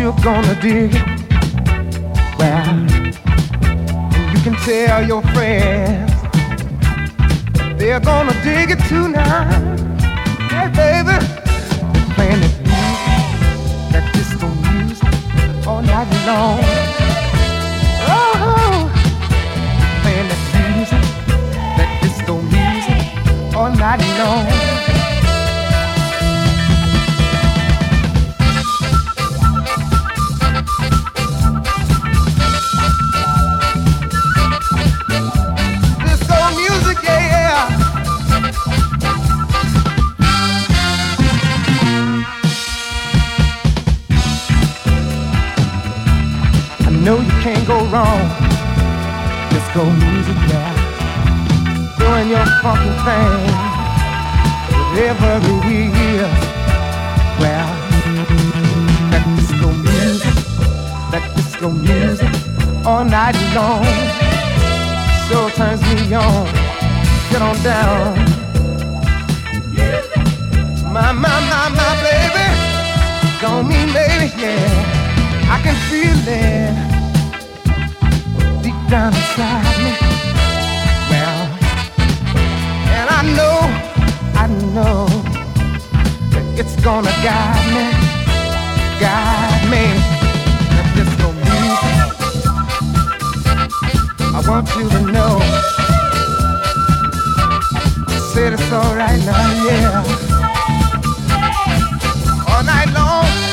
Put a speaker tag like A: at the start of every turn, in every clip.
A: you're gonna dig it. Well, you can tell your friends they're gonna dig it tonight. Hey, baby, they're playing that music, that disco music all night long. Oh, playing that music, that disco music all night long. wrong. Disco music, yeah. Doing your funky thing. Whatever we hear. Well, that disco music, that disco music all night long. Sure turns me on. Get on down. My, my, my, my, baby. call me, baby, yeah. I can feel it down inside me. Well, and I know, I know that it's gonna guide me, guide me. That this no music, I want you to know. I said it's alright now, yeah. All night long.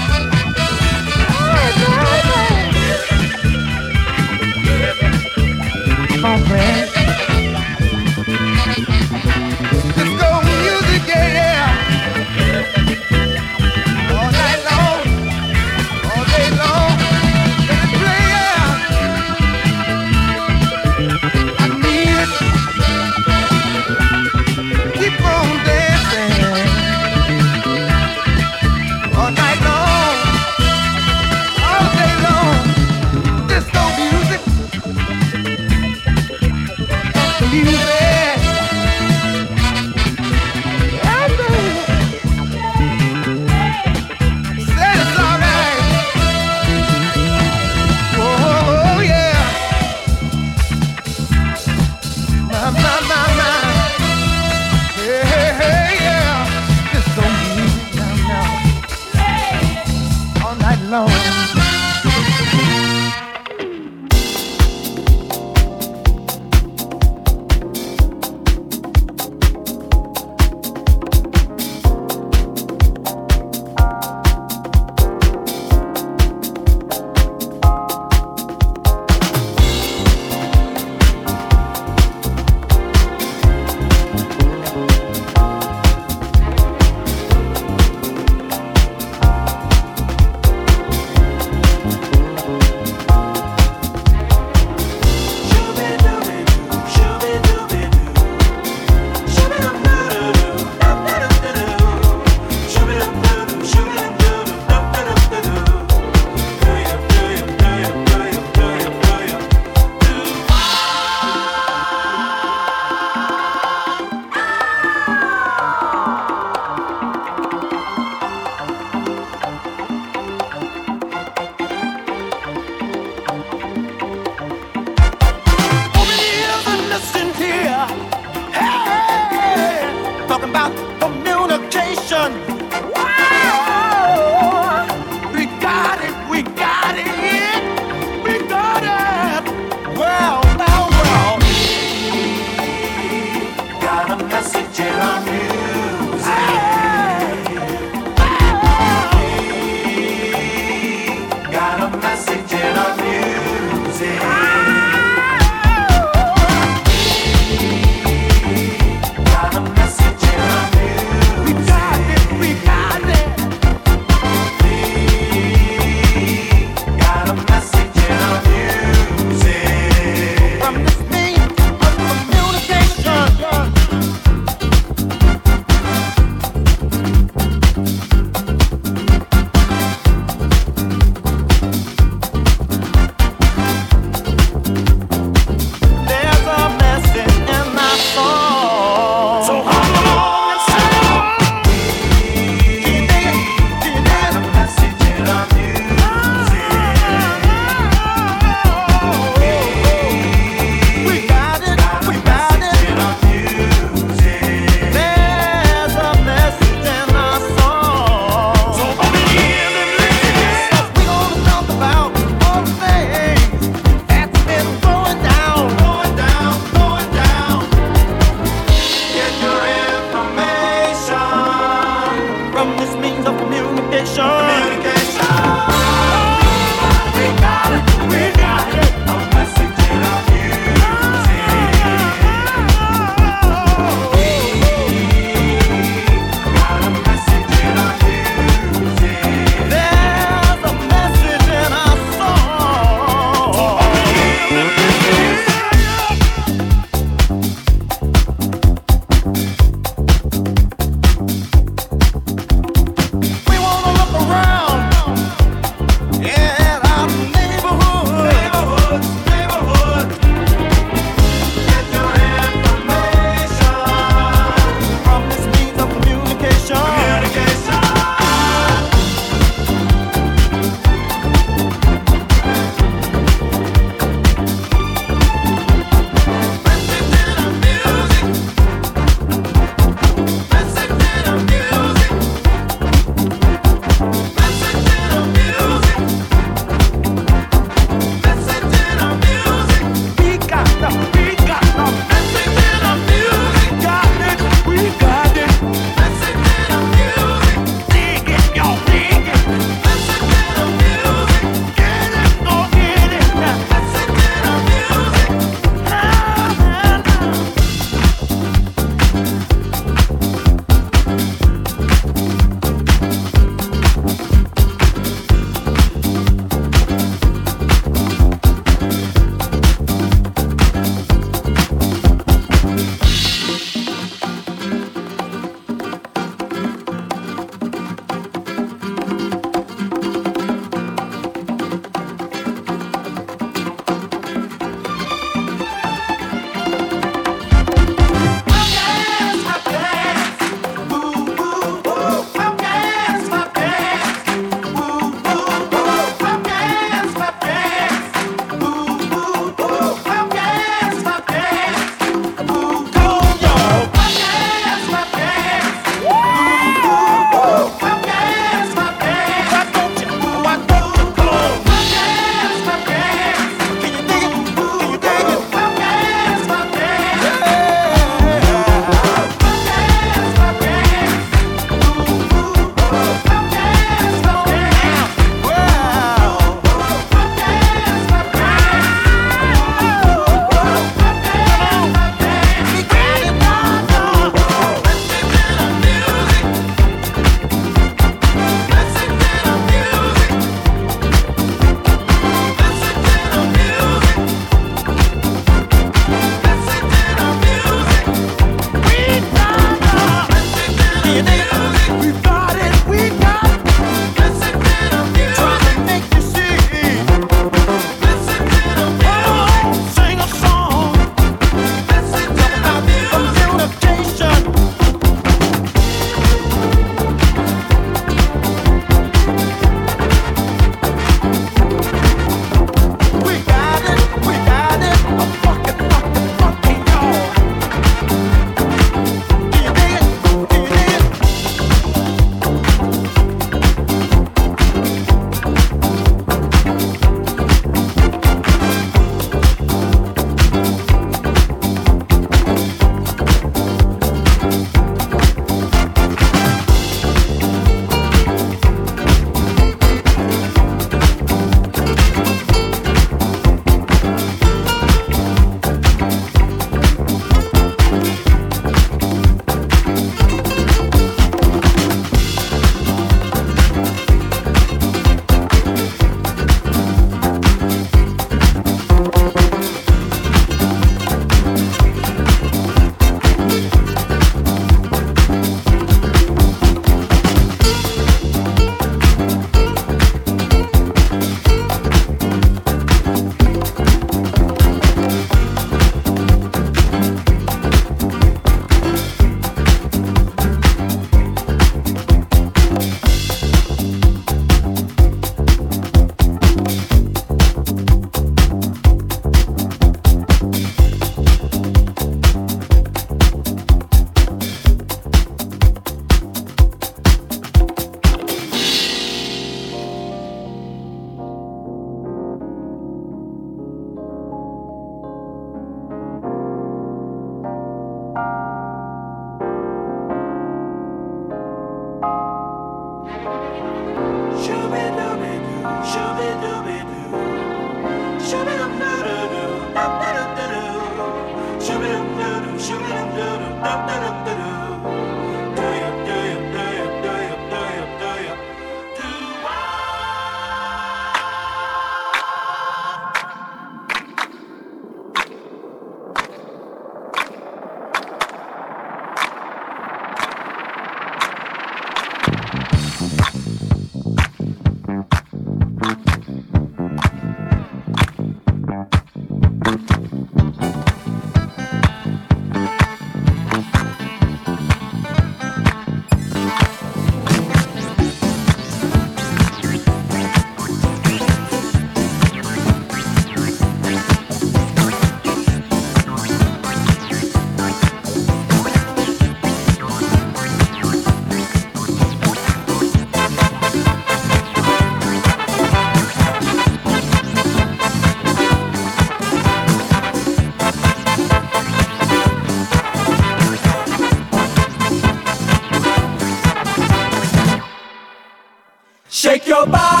B: Shake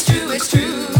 B: it's
C: true, it's true,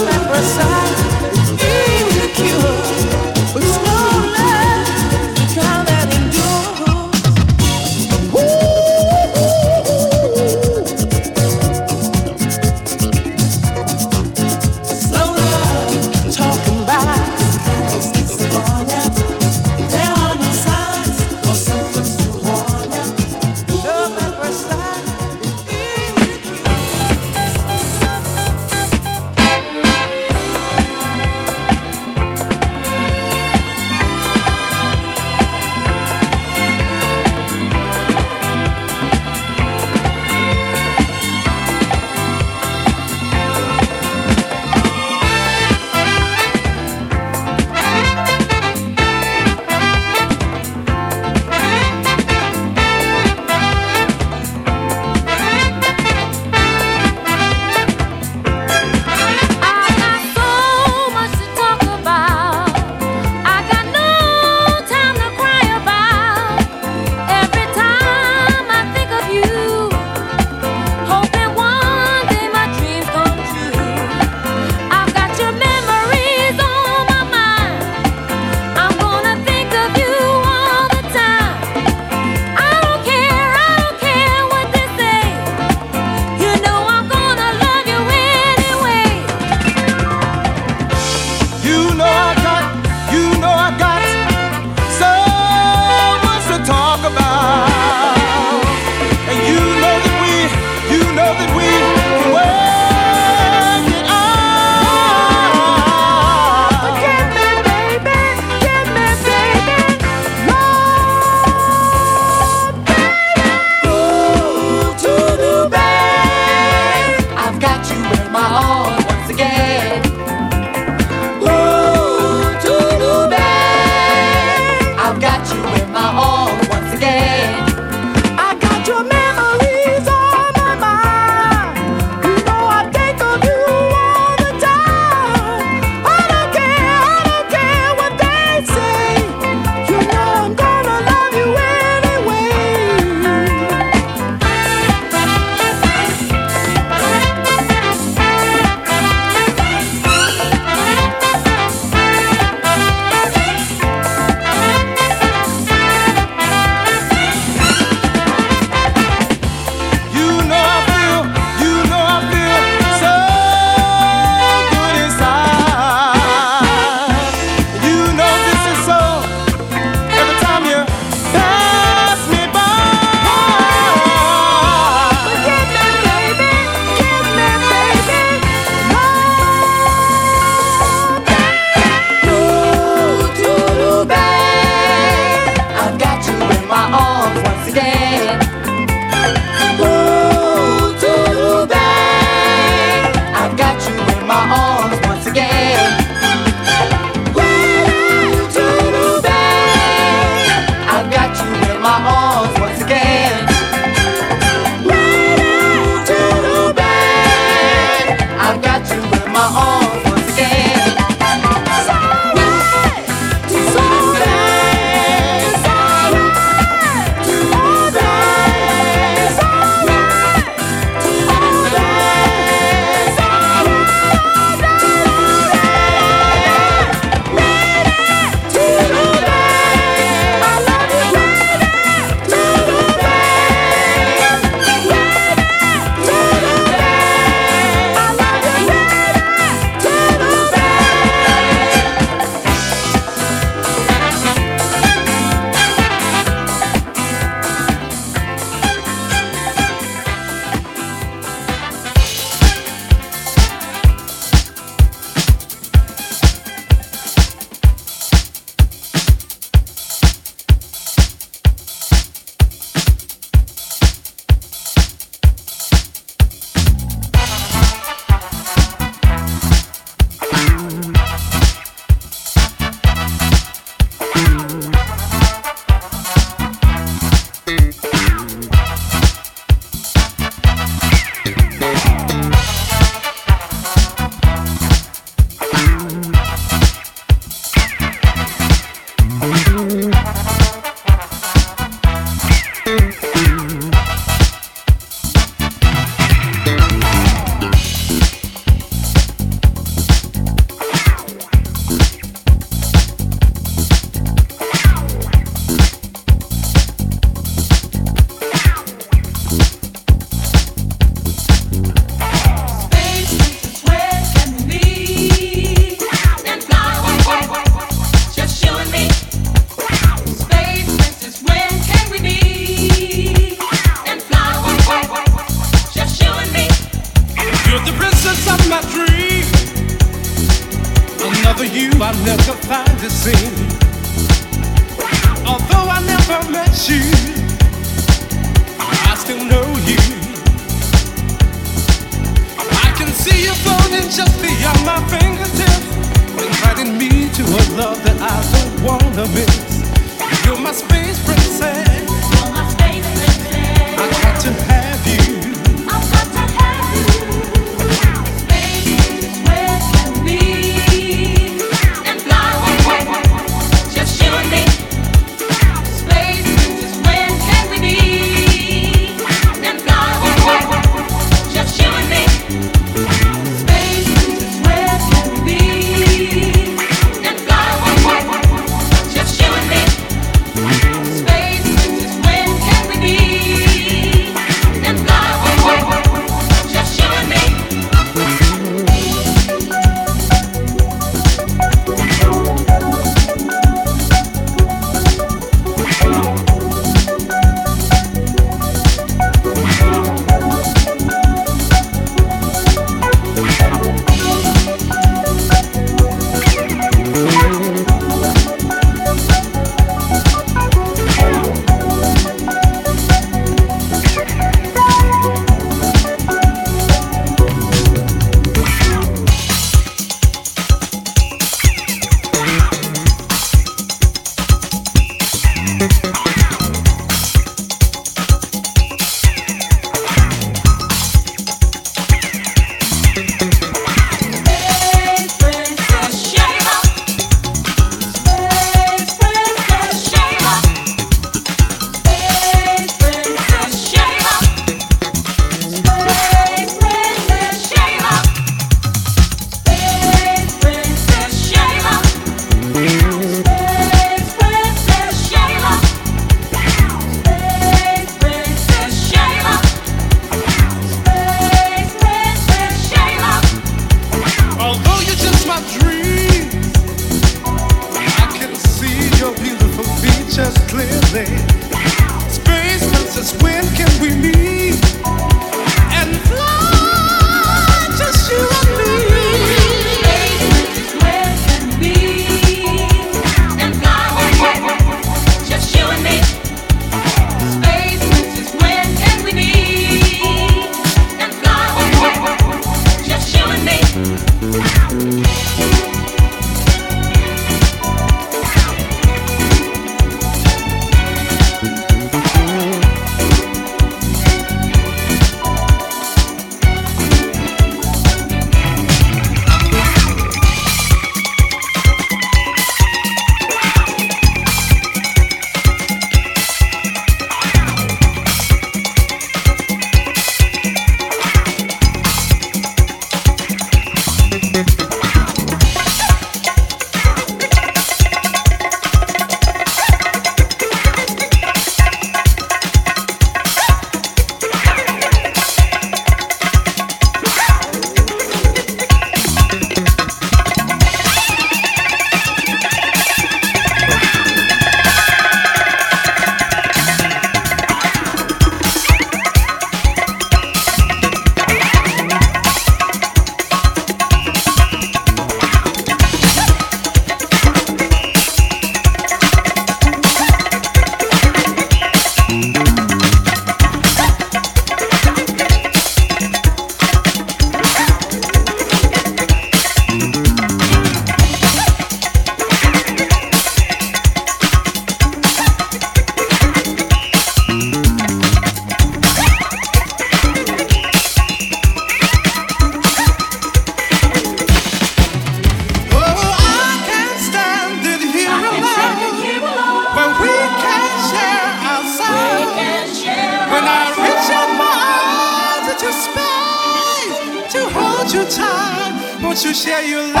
D: To
E: share your love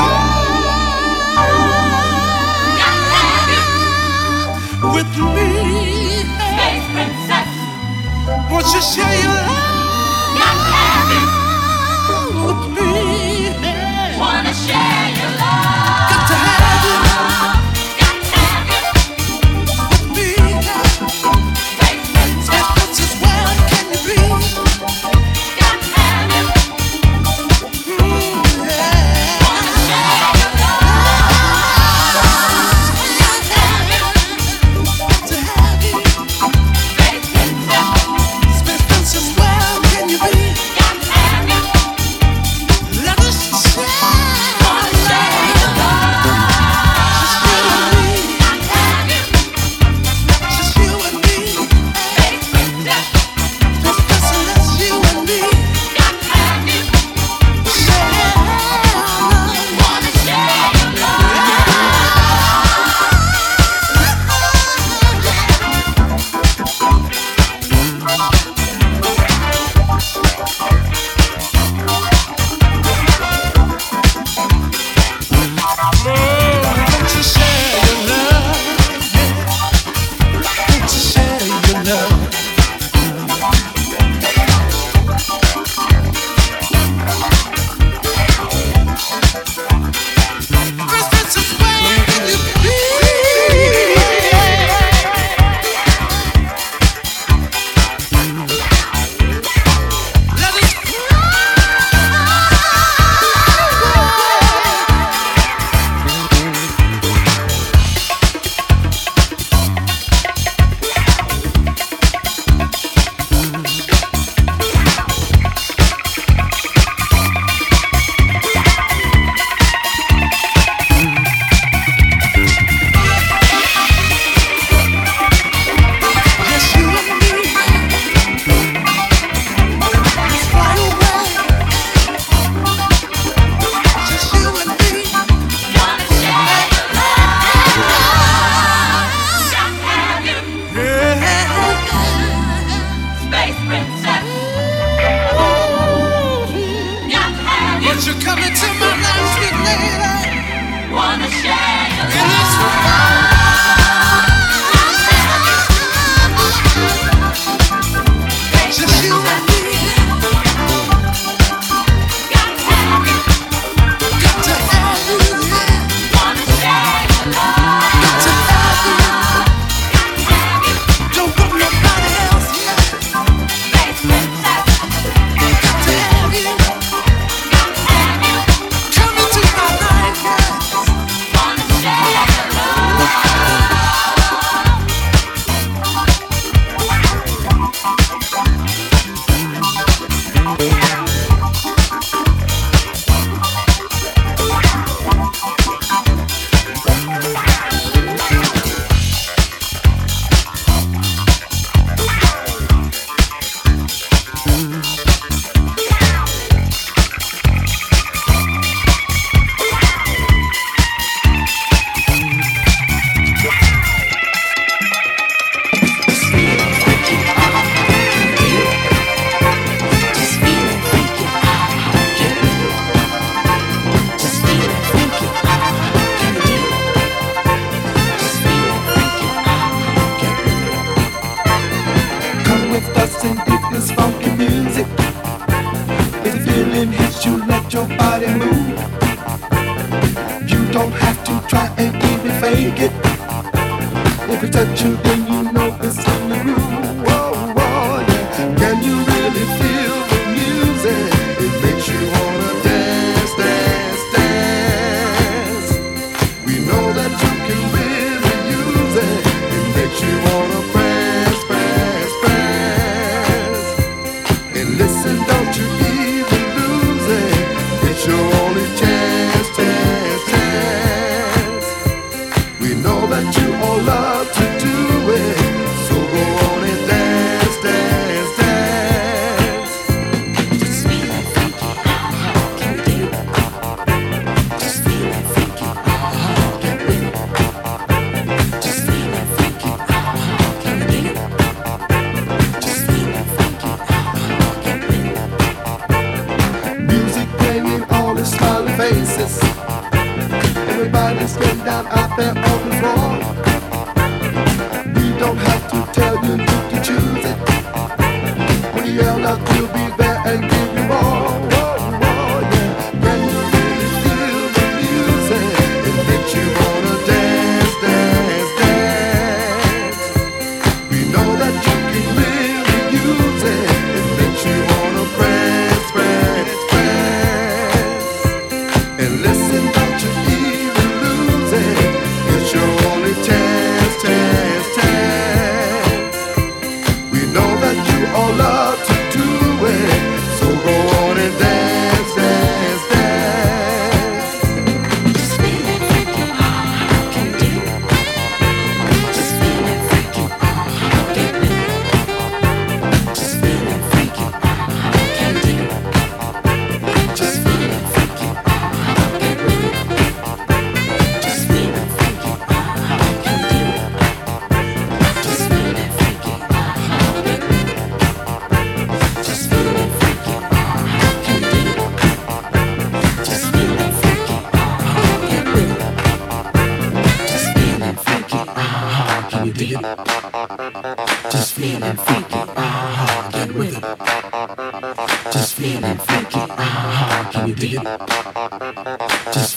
E: with me.
F: Space princess.
E: Won't you share your love with me?
F: Wanna share?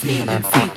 G: Just feel